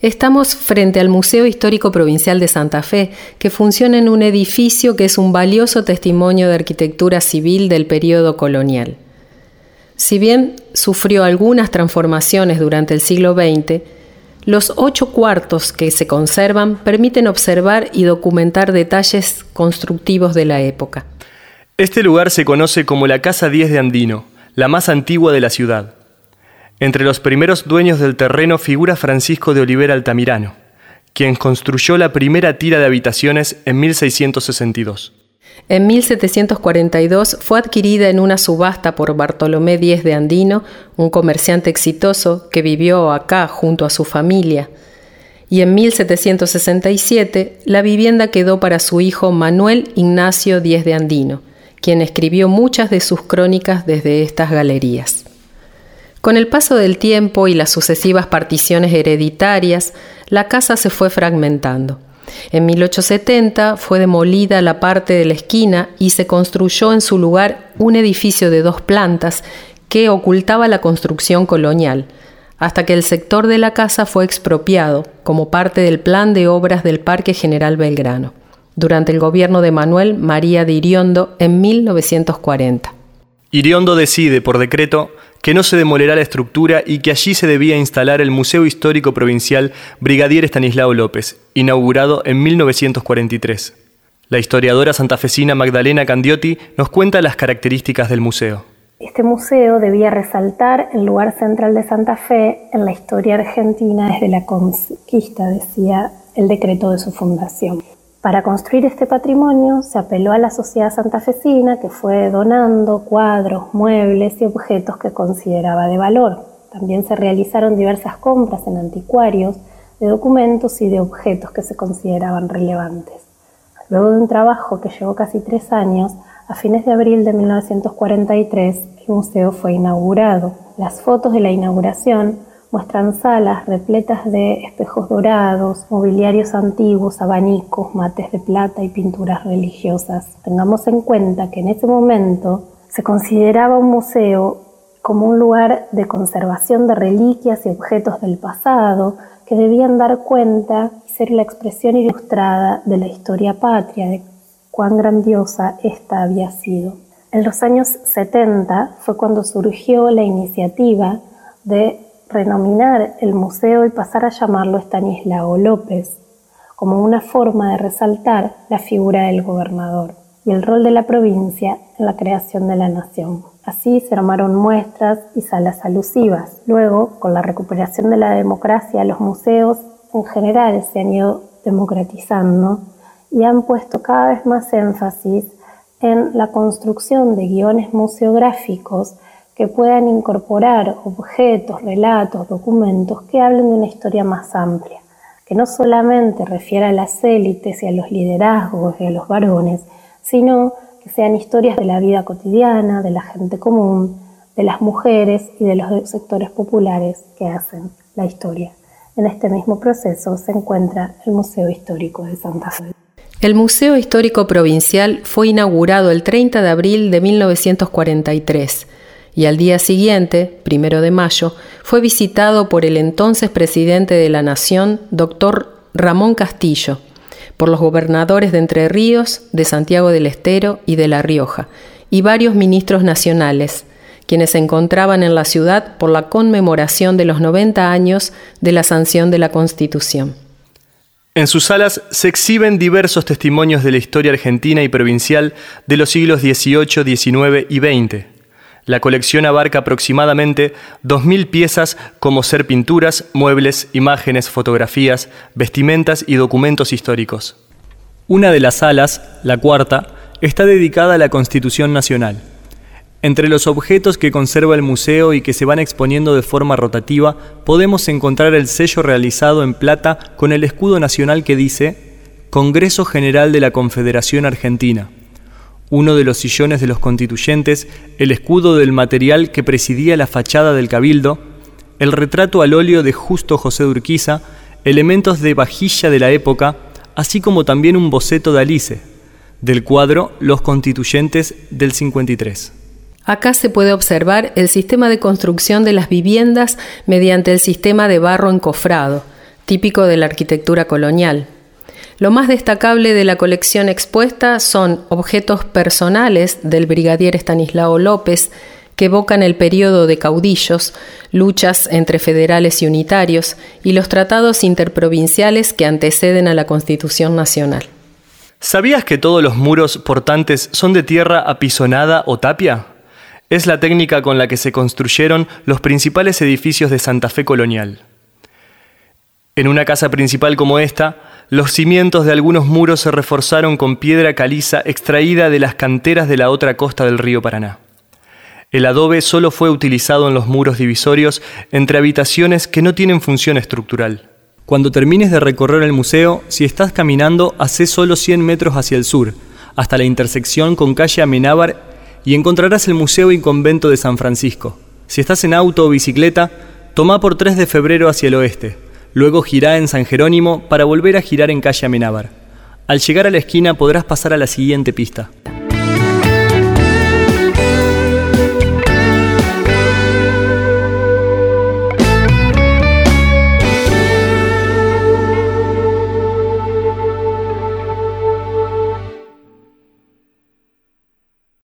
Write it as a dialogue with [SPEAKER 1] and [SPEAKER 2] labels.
[SPEAKER 1] Estamos frente al Museo Histórico Provincial de Santa Fe, que funciona en un edificio que es un valioso testimonio de arquitectura civil del periodo colonial. Si bien sufrió algunas transformaciones durante el siglo XX, los ocho cuartos que se conservan permiten observar y documentar detalles constructivos de la época.
[SPEAKER 2] Este lugar se conoce como la Casa 10 de Andino, la más antigua de la ciudad. Entre los primeros dueños del terreno figura Francisco de Olivera Altamirano, quien construyó la primera tira de habitaciones en 1662.
[SPEAKER 1] En 1742 fue adquirida en una subasta por Bartolomé Díez de Andino, un comerciante exitoso que vivió acá junto a su familia. Y en 1767 la vivienda quedó para su hijo Manuel Ignacio Díez de Andino, quien escribió muchas de sus crónicas desde estas galerías. Con el paso del tiempo y las sucesivas particiones hereditarias, la casa se fue fragmentando. En 1870 fue demolida la parte de la esquina y se construyó en su lugar un edificio de dos plantas que ocultaba la construcción colonial, hasta que el sector de la casa fue expropiado como parte del plan de obras del Parque General Belgrano, durante el gobierno de Manuel María de Iriondo en 1940.
[SPEAKER 2] Iriondo decide, por decreto, que no se demolerá la estructura y que allí se debía instalar el Museo Histórico Provincial Brigadier Estanislao López, inaugurado en 1943. La historiadora santafesina Magdalena Candiotti nos cuenta las características del museo.
[SPEAKER 3] Este museo debía resaltar el lugar central de Santa Fe en la historia argentina desde la conquista, decía el decreto de su fundación. Para construir este patrimonio se apeló a la sociedad santafesina que fue donando cuadros, muebles y objetos que consideraba de valor. También se realizaron diversas compras en anticuarios de documentos y de objetos que se consideraban relevantes. Luego de un trabajo que llevó casi tres años, a fines de abril de 1943 el museo fue inaugurado. Las fotos de la inauguración Muestran salas repletas de espejos dorados, mobiliarios antiguos, abanicos, mates de plata y pinturas religiosas. Tengamos en cuenta que en ese momento se consideraba un museo como un lugar de conservación de reliquias y objetos del pasado que debían dar cuenta y ser la expresión ilustrada de la historia patria, de cuán grandiosa ésta había sido. En los años 70 fue cuando surgió la iniciativa de renominar el museo y pasar a llamarlo Estanislao López, como una forma de resaltar la figura del gobernador y el rol de la provincia en la creación de la nación. Así se armaron muestras y salas alusivas. Luego, con la recuperación de la democracia, los museos en general se han ido democratizando y han puesto cada vez más énfasis en la construcción de guiones museográficos que puedan incorporar objetos, relatos, documentos que hablen de una historia más amplia, que no solamente refiera a las élites y a los liderazgos y a los varones, sino que sean historias de la vida cotidiana, de la gente común, de las mujeres y de los sectores populares que hacen la historia. En este mismo proceso se encuentra el Museo Histórico de Santa Fe.
[SPEAKER 1] El Museo Histórico Provincial fue inaugurado el 30 de abril de 1943 y al día siguiente, primero de mayo, fue visitado por el entonces presidente de la Nación, doctor Ramón Castillo, por los gobernadores de Entre Ríos, de Santiago del Estero y de La Rioja, y varios ministros nacionales, quienes se encontraban en la ciudad por la conmemoración de los 90 años de la sanción de la Constitución.
[SPEAKER 2] En sus salas se exhiben diversos testimonios de la historia argentina y provincial de los siglos XVIII, XIX y XX la colección abarca aproximadamente 2.000 piezas como ser pinturas, muebles, imágenes, fotografías, vestimentas y documentos históricos. Una de las salas, la cuarta, está dedicada a la Constitución Nacional. Entre los objetos que conserva el museo y que se van exponiendo de forma rotativa, podemos encontrar el sello realizado en plata con el escudo nacional que dice Congreso General de la Confederación Argentina uno de los sillones de los constituyentes, el escudo del material que presidía la fachada del cabildo, el retrato al óleo de Justo José de Urquiza, elementos de vajilla de la época, así como también un boceto de Alice, del cuadro Los Constituyentes del 53.
[SPEAKER 1] Acá se puede observar el sistema de construcción de las viviendas mediante el sistema de barro encofrado, típico de la arquitectura colonial. Lo más destacable de la colección expuesta son objetos personales del brigadier Estanislao López, que evocan el periodo de caudillos, luchas entre federales y unitarios y los tratados interprovinciales que anteceden a la Constitución Nacional.
[SPEAKER 2] ¿Sabías que todos los muros portantes son de tierra apisonada o tapia? Es la técnica con la que se construyeron los principales edificios de Santa Fe colonial. En una casa principal como esta, los cimientos de algunos muros se reforzaron con piedra caliza extraída de las canteras de la otra costa del río Paraná. El adobe solo fue utilizado en los muros divisorios entre habitaciones que no tienen función estructural. Cuando termines de recorrer el museo, si estás caminando, hace solo 100 metros hacia el sur, hasta la intersección con calle Amenábar y encontrarás el Museo y Convento de San Francisco. Si estás en auto o bicicleta, toma por 3 de febrero hacia el oeste, luego girá en San Jerónimo para volver a girar en calle Amenábar. Al llegar a la esquina podrás pasar a la siguiente pista.